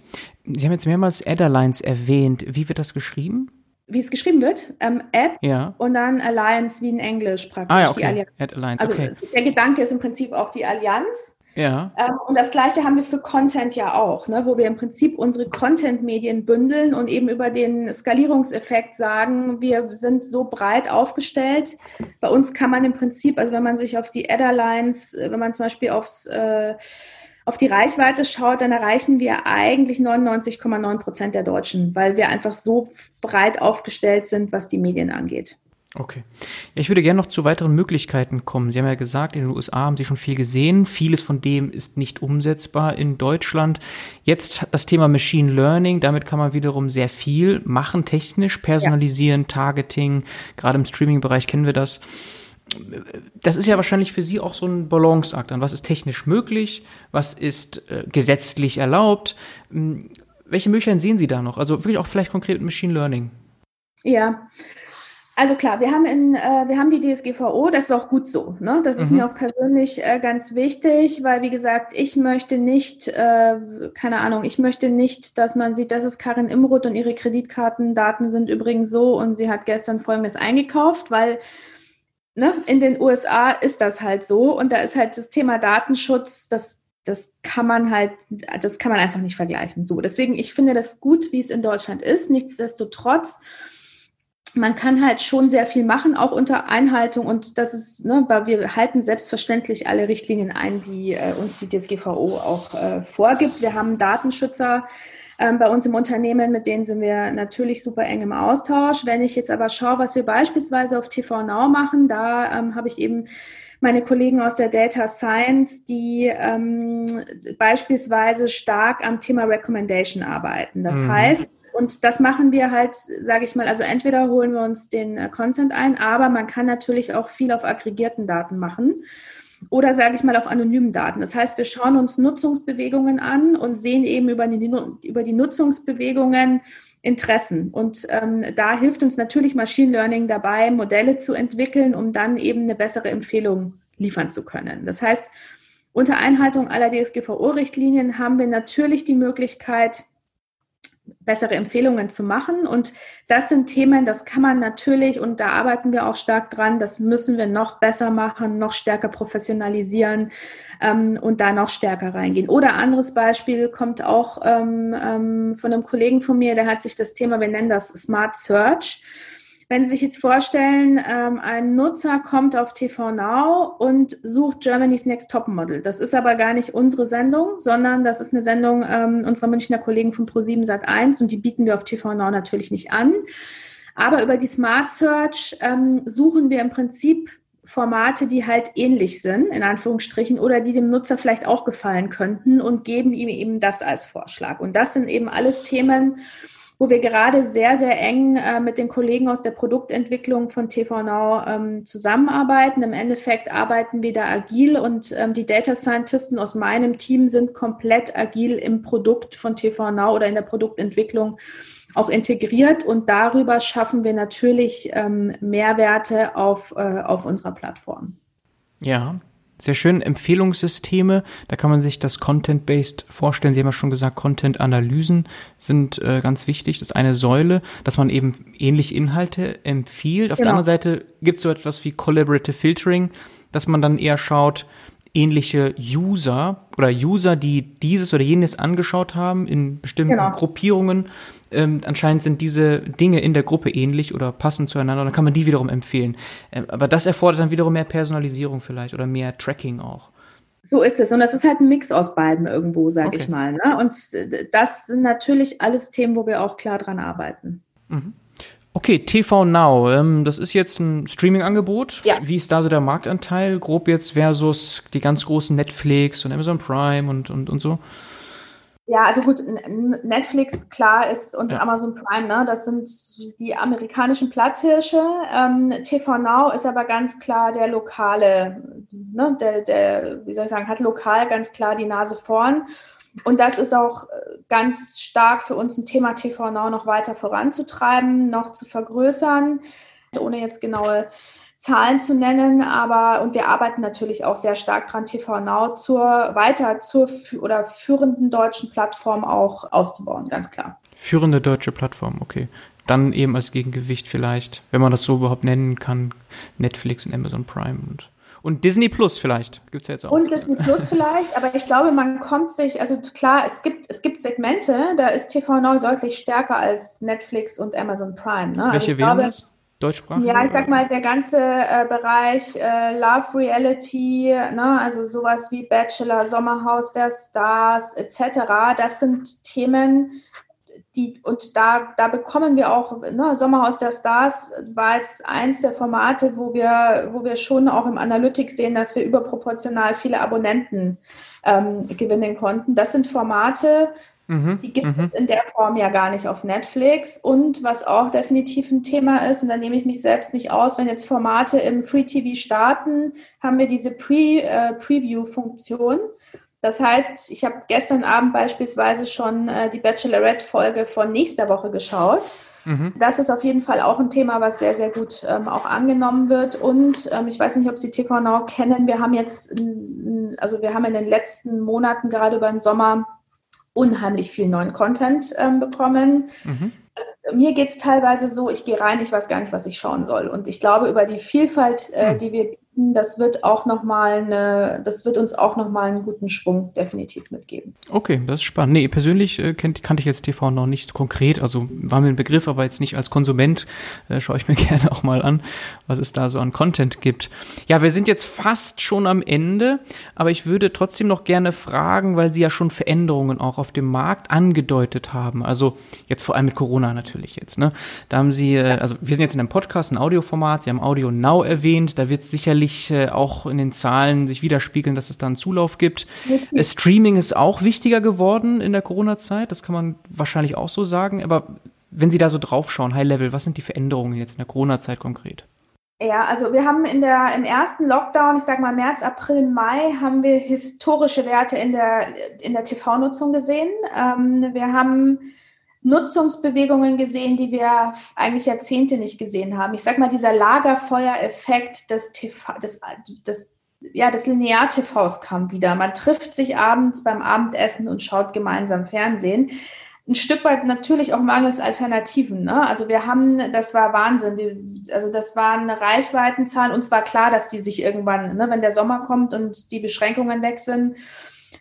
Sie haben jetzt mehrmals Ad-Alliance erwähnt. Wie wird das geschrieben? Wie es geschrieben wird, ähm, Ad ja. und dann Alliance wie in Englisch praktisch. Ah, ja, okay. Ad Alliance, also okay. der Gedanke ist im Prinzip auch die Allianz. Ja. Ähm, und das Gleiche haben wir für Content ja auch, ne, wo wir im Prinzip unsere Content-Medien bündeln und eben über den Skalierungseffekt sagen, wir sind so breit aufgestellt. Bei uns kann man im Prinzip, also wenn man sich auf die Adderlines, äh, wenn man zum Beispiel aufs äh, auf die Reichweite schaut, dann erreichen wir eigentlich 99,9 Prozent der Deutschen, weil wir einfach so breit aufgestellt sind, was die Medien angeht. Okay. Ja, ich würde gerne noch zu weiteren Möglichkeiten kommen. Sie haben ja gesagt, in den USA haben Sie schon viel gesehen. Vieles von dem ist nicht umsetzbar in Deutschland. Jetzt das Thema Machine Learning. Damit kann man wiederum sehr viel machen, technisch, personalisieren, ja. Targeting. Gerade im Streaming-Bereich kennen wir das. Das ist ja wahrscheinlich für Sie auch so ein Balanceakt an. Was ist technisch möglich? Was ist äh, gesetzlich erlaubt? Hm, welche Möglichkeiten sehen Sie da noch? Also wirklich auch vielleicht konkret mit Machine Learning. Ja, also klar, wir haben in, äh, wir haben die DSGVO, das ist auch gut so. Ne? Das ist mhm. mir auch persönlich äh, ganz wichtig, weil wie gesagt, ich möchte nicht, äh, keine Ahnung, ich möchte nicht, dass man sieht, das ist Karin Imroth und ihre Kreditkartendaten sind übrigens so und sie hat gestern folgendes eingekauft, weil ne, in den USA ist das halt so und da ist halt das Thema Datenschutz, das das kann man halt, das kann man einfach nicht vergleichen. So, deswegen, ich finde das gut, wie es in Deutschland ist. Nichtsdestotrotz man kann halt schon sehr viel machen, auch unter Einhaltung. Und das ist, ne, weil wir halten selbstverständlich alle Richtlinien ein, die äh, uns die DSGVO auch äh, vorgibt. Wir haben Datenschützer ähm, bei uns im Unternehmen, mit denen sind wir natürlich super eng im Austausch. Wenn ich jetzt aber schaue, was wir beispielsweise auf TV Now machen, da ähm, habe ich eben meine Kollegen aus der Data Science, die ähm, beispielsweise stark am Thema Recommendation arbeiten. Das mhm. heißt, und das machen wir halt, sage ich mal, also entweder holen wir uns den äh, Consent ein, aber man kann natürlich auch viel auf aggregierten Daten machen oder sage ich mal auf anonymen Daten. Das heißt, wir schauen uns Nutzungsbewegungen an und sehen eben über die, über die Nutzungsbewegungen, Interessen. Und ähm, da hilft uns natürlich Machine Learning dabei, Modelle zu entwickeln, um dann eben eine bessere Empfehlung liefern zu können. Das heißt, unter Einhaltung aller DSGVO-Richtlinien haben wir natürlich die Möglichkeit, bessere Empfehlungen zu machen. Und das sind Themen, das kann man natürlich, und da arbeiten wir auch stark dran, das müssen wir noch besser machen, noch stärker professionalisieren ähm, und da noch stärker reingehen. Oder anderes Beispiel kommt auch ähm, ähm, von einem Kollegen von mir, der hat sich das Thema, wir nennen das Smart Search wenn Sie sich jetzt vorstellen, ähm, ein Nutzer kommt auf TV Now und sucht Germany's Next Top Model. Das ist aber gar nicht unsere Sendung, sondern das ist eine Sendung ähm, unserer Münchner Kollegen von Pro7 Sat1 und die bieten wir auf TV Now natürlich nicht an. Aber über die Smart Search ähm, suchen wir im Prinzip Formate, die halt ähnlich sind, in Anführungsstrichen, oder die dem Nutzer vielleicht auch gefallen könnten und geben ihm eben das als Vorschlag. Und das sind eben alles Themen, wo wir gerade sehr, sehr eng äh, mit den Kollegen aus der Produktentwicklung von TV ähm, zusammenarbeiten. Im Endeffekt arbeiten wir da agil und ähm, die Data Scientisten aus meinem Team sind komplett agil im Produkt von TV oder in der Produktentwicklung auch integriert und darüber schaffen wir natürlich ähm, Mehrwerte auf, äh, auf unserer Plattform. Ja, sehr schön. Empfehlungssysteme, da kann man sich das Content-Based vorstellen. Sie haben ja schon gesagt, Content-Analysen sind äh, ganz wichtig. Das ist eine Säule, dass man eben ähnliche Inhalte empfiehlt. Auf genau. der anderen Seite gibt es so etwas wie Collaborative Filtering, dass man dann eher schaut, ähnliche User oder User, die dieses oder jenes angeschaut haben in bestimmten genau. Gruppierungen. Ähm, anscheinend sind diese Dinge in der Gruppe ähnlich oder passen zueinander. Dann kann man die wiederum empfehlen. Ähm, aber das erfordert dann wiederum mehr Personalisierung vielleicht oder mehr Tracking auch. So ist es. Und das ist halt ein Mix aus beiden irgendwo, sage okay. ich mal. Ne? Und das sind natürlich alles Themen, wo wir auch klar dran arbeiten. Mhm. Okay, TV Now, ähm, das ist jetzt ein Streaming-Angebot. Ja. Wie ist da so der Marktanteil, grob jetzt versus die ganz großen Netflix und Amazon Prime und, und, und so? Ja, also gut, Netflix, klar, ist und ja. Amazon Prime, ne, das sind die amerikanischen Platzhirsche. Ähm, TV Now ist aber ganz klar der lokale, ne, der, der, wie soll ich sagen, hat lokal ganz klar die Nase vorn. Und das ist auch äh, ganz stark für uns ein Thema TV Now noch weiter voranzutreiben, noch zu vergrößern, ohne jetzt genaue Zahlen zu nennen, aber und wir arbeiten natürlich auch sehr stark dran, TV Now zur weiter zur oder führenden deutschen Plattform auch auszubauen, ganz klar. Führende deutsche Plattform, okay. Dann eben als Gegengewicht vielleicht, wenn man das so überhaupt nennen kann, Netflix und Amazon Prime und und Disney Plus vielleicht gibt es ja jetzt auch. Und Disney Plus vielleicht, aber ich glaube, man kommt sich, also klar, es gibt, es gibt Segmente, da ist TV Now deutlich stärker als Netflix und Amazon Prime. Ne? Also Welche also wären glaube, das? Deutschsprachig? Ja, ich sag mal, der ganze äh, Bereich äh, Love Reality, ne, also sowas wie Bachelor, Sommerhaus der Stars etc., das sind Themen, die, und da, da bekommen wir auch, ne, Sommerhaus der Stars war jetzt eins der Formate, wo wir, wo wir schon auch im Analytics sehen, dass wir überproportional viele Abonnenten ähm, gewinnen konnten. Das sind Formate, mhm, die gibt es mhm. in der Form ja gar nicht auf Netflix. Und was auch definitiv ein Thema ist, und da nehme ich mich selbst nicht aus, wenn jetzt Formate im Free TV starten, haben wir diese Pre, äh, Preview-Funktion. Das heißt, ich habe gestern Abend beispielsweise schon äh, die Bachelorette-Folge von nächster Woche geschaut. Mhm. Das ist auf jeden Fall auch ein Thema, was sehr, sehr gut ähm, auch angenommen wird. Und ähm, ich weiß nicht, ob Sie TV Now kennen. Wir haben jetzt, also wir haben in den letzten Monaten gerade über den Sommer unheimlich viel neuen Content ähm, bekommen. Mhm. Also, mir geht es teilweise so, ich gehe rein, ich weiß gar nicht, was ich schauen soll. Und ich glaube, über die Vielfalt, äh, mhm. die wir das wird auch noch mal eine, das wird uns auch noch mal einen guten Schwung definitiv mitgeben. Okay, das ist spannend. Nee, persönlich äh, kennt, kannte ich jetzt TV noch nicht konkret, also war mir ein Begriff, aber jetzt nicht als Konsument äh, schaue ich mir gerne auch mal an, was es da so an Content gibt. Ja, wir sind jetzt fast schon am Ende, aber ich würde trotzdem noch gerne fragen, weil Sie ja schon Veränderungen auch auf dem Markt angedeutet haben. Also jetzt vor allem mit Corona natürlich jetzt. Ne? Da haben Sie, äh, also wir sind jetzt in einem Podcast, ein Audioformat. Sie haben Audio Now erwähnt. Da wird sicherlich sicherlich äh, auch in den Zahlen sich widerspiegeln, dass es da einen Zulauf gibt. Mhm. Streaming ist auch wichtiger geworden in der Corona-Zeit, das kann man wahrscheinlich auch so sagen. Aber wenn Sie da so draufschauen, High Level, was sind die Veränderungen jetzt in der Corona-Zeit konkret? Ja, also wir haben in der, im ersten Lockdown, ich sage mal März, April, Mai, haben wir historische Werte in der, in der TV-Nutzung gesehen. Ähm, wir haben Nutzungsbewegungen gesehen, die wir eigentlich Jahrzehnte nicht gesehen haben. Ich sage mal, dieser Lagerfeuereffekt des TV, des, des, ja, des Linear-TVs kam wieder. Man trifft sich abends beim Abendessen und schaut gemeinsam Fernsehen. Ein Stück weit natürlich auch mangels Alternativen. Ne? Also wir haben, das war Wahnsinn. Wir, also das waren Reichweitenzahlen. Uns war klar, dass die sich irgendwann, ne, wenn der Sommer kommt und die Beschränkungen weg sind,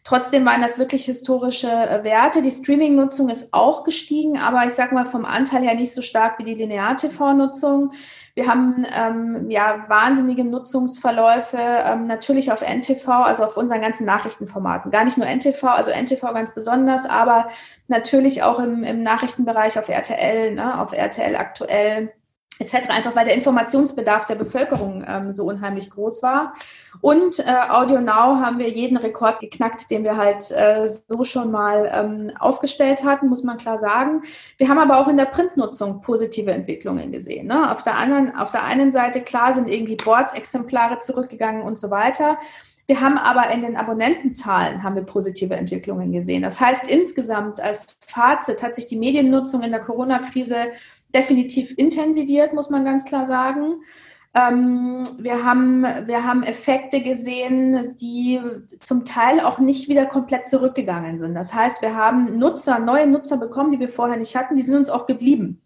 Trotzdem waren das wirklich historische äh, Werte. Die Streaming-Nutzung ist auch gestiegen, aber ich sage mal vom Anteil her nicht so stark wie die Linear-TV-Nutzung. Wir haben ähm, ja wahnsinnige Nutzungsverläufe ähm, natürlich auf NTV, also auf unseren ganzen Nachrichtenformaten. Gar nicht nur NTV, also NTV ganz besonders, aber natürlich auch im, im Nachrichtenbereich auf RTL, ne, auf RTL aktuell etc. Einfach weil der Informationsbedarf der Bevölkerung ähm, so unheimlich groß war. Und äh, Audio Now haben wir jeden Rekord geknackt, den wir halt äh, so schon mal ähm, aufgestellt hatten, muss man klar sagen. Wir haben aber auch in der Printnutzung positive Entwicklungen gesehen. Ne? Auf, der anderen, auf der einen Seite, klar, sind irgendwie Bordexemplare zurückgegangen und so weiter. Wir haben aber in den Abonnentenzahlen haben wir positive Entwicklungen gesehen. Das heißt, insgesamt als Fazit hat sich die Mediennutzung in der Corona-Krise definitiv intensiviert, muss man ganz klar sagen. Ähm, wir, haben, wir haben Effekte gesehen, die zum Teil auch nicht wieder komplett zurückgegangen sind. Das heißt, wir haben Nutzer, neue Nutzer bekommen, die wir vorher nicht hatten, die sind uns auch geblieben.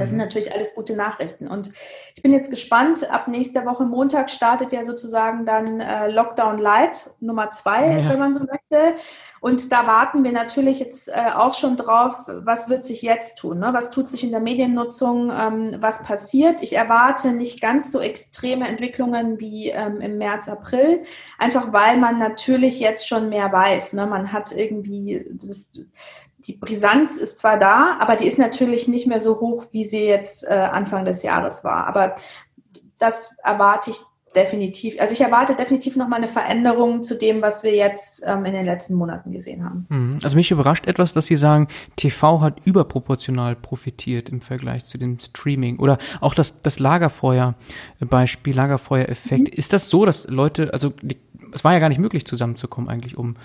Das sind mhm. natürlich alles gute Nachrichten. Und ich bin jetzt gespannt. Ab nächster Woche Montag startet ja sozusagen dann äh, Lockdown Light Nummer zwei, ja. wenn man so möchte. Und da warten wir natürlich jetzt äh, auch schon drauf, was wird sich jetzt tun? Ne? Was tut sich in der Mediennutzung? Ähm, was passiert? Ich erwarte nicht ganz so extreme Entwicklungen wie ähm, im März, April, einfach weil man natürlich jetzt schon mehr weiß. Ne? Man hat irgendwie das die Brisanz ist zwar da, aber die ist natürlich nicht mehr so hoch, wie sie jetzt äh, Anfang des Jahres war. Aber das erwarte ich definitiv. Also ich erwarte definitiv nochmal eine Veränderung zu dem, was wir jetzt ähm, in den letzten Monaten gesehen haben. Mhm. Also mich überrascht etwas, dass Sie sagen, TV hat überproportional profitiert im Vergleich zu dem Streaming. Oder auch das, das Lagerfeuer-Beispiel, Lagerfeuer-Effekt. Mhm. Ist das so, dass Leute, also es war ja gar nicht möglich zusammenzukommen eigentlich, um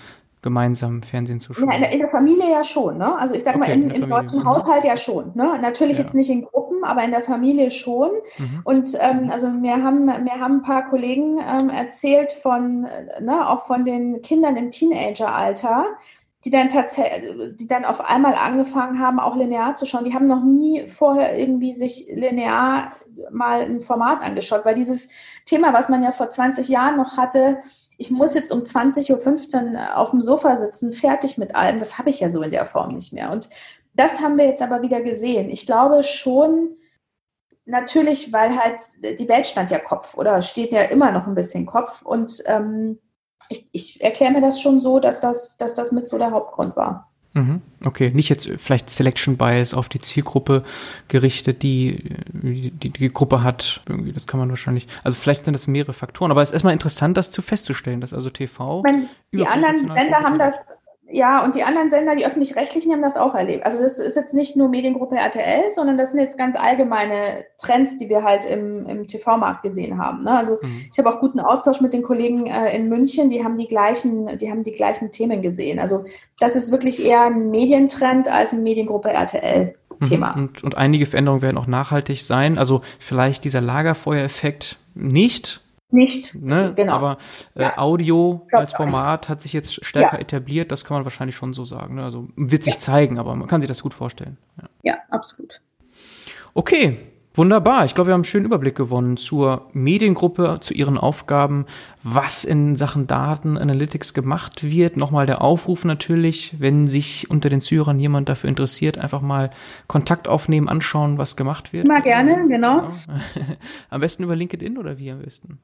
gemeinsam Fernsehen zu schauen? Ja, in, der, in, der, Familie ja schon. Ne? Also ich sage okay, mal, in, im deutschen mhm. Haushalt ja schon. Ne? Natürlich ja. jetzt nicht in Gruppen, aber in der Familie schon. Mhm. Und ähm, also mir haben, mir haben ein paar Kollegen ähm, erzählt von, ne, auch von den Kindern im Teenageralter, die dann tatsächlich, die dann auf einmal angefangen haben, auch linear zu schauen. Die haben noch nie vorher irgendwie sich linear mal ein Format angeschaut, weil dieses Thema, was man ja vor 20 Jahren noch hatte, ich muss jetzt um 20.15 Uhr auf dem Sofa sitzen, fertig mit allem. Das habe ich ja so in der Form nicht mehr. Und das haben wir jetzt aber wieder gesehen. Ich glaube schon, natürlich, weil halt die Welt stand ja Kopf oder steht ja immer noch ein bisschen Kopf. Und ähm, ich, ich erkläre mir das schon so, dass das, dass das mit so der Hauptgrund war. Mhm. Okay, nicht jetzt vielleicht Selection Bias auf die Zielgruppe gerichtet, die die, die Gruppe hat. Irgendwie, das kann man wahrscheinlich. Also vielleicht sind das mehrere Faktoren, aber es ist erstmal interessant, das zu festzustellen, dass also TV. Meine, die anderen Sender haben das ja, und die anderen Sender, die öffentlich-rechtlichen, haben das auch erlebt. Also das ist jetzt nicht nur Mediengruppe RTL, sondern das sind jetzt ganz allgemeine Trends, die wir halt im, im TV-Markt gesehen haben. Ne? Also mhm. ich habe auch guten Austausch mit den Kollegen äh, in München, die haben die gleichen, die haben die gleichen Themen gesehen. Also das ist wirklich eher ein Medientrend als ein Mediengruppe RTL. Thema. Mhm. Und, und einige Veränderungen werden auch nachhaltig sein. Also vielleicht dieser Lagerfeuereffekt nicht, nicht. Ne? Genau. Aber äh, ja. Audio als Format hat sich jetzt stärker ja. etabliert, das kann man wahrscheinlich schon so sagen. Ne? Also wird sich ja. zeigen, aber man kann sich das gut vorstellen. Ja, absolut. Okay, wunderbar. Ich glaube, wir haben einen schönen Überblick gewonnen zur Mediengruppe, zu ihren Aufgaben, was in Sachen Daten Analytics gemacht wird. Nochmal der Aufruf natürlich, wenn sich unter den Zuhörern jemand dafür interessiert, einfach mal Kontakt aufnehmen, anschauen, was gemacht wird. Mal gerne, genau. Am besten über LinkedIn oder wie am besten?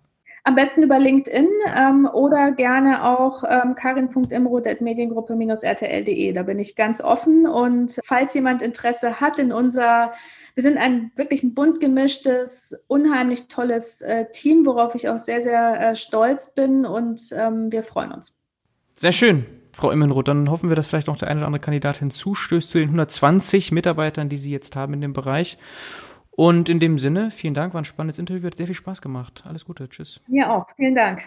Am besten über LinkedIn ähm, oder gerne auch ähm, karin.imroth.mediengruppe-rtl.de. Da bin ich ganz offen. Und falls jemand Interesse hat in unser, wir sind ein wirklich ein bunt gemischtes, unheimlich tolles äh, Team, worauf ich auch sehr, sehr äh, stolz bin und ähm, wir freuen uns. Sehr schön. Frau Immenroth, dann hoffen wir, dass vielleicht noch der eine oder andere Kandidat hinzustößt zu den 120 Mitarbeitern, die Sie jetzt haben in dem Bereich. Und in dem Sinne, vielen Dank, war ein spannendes Interview, hat sehr viel Spaß gemacht. Alles Gute, tschüss. Mir auch, vielen Dank.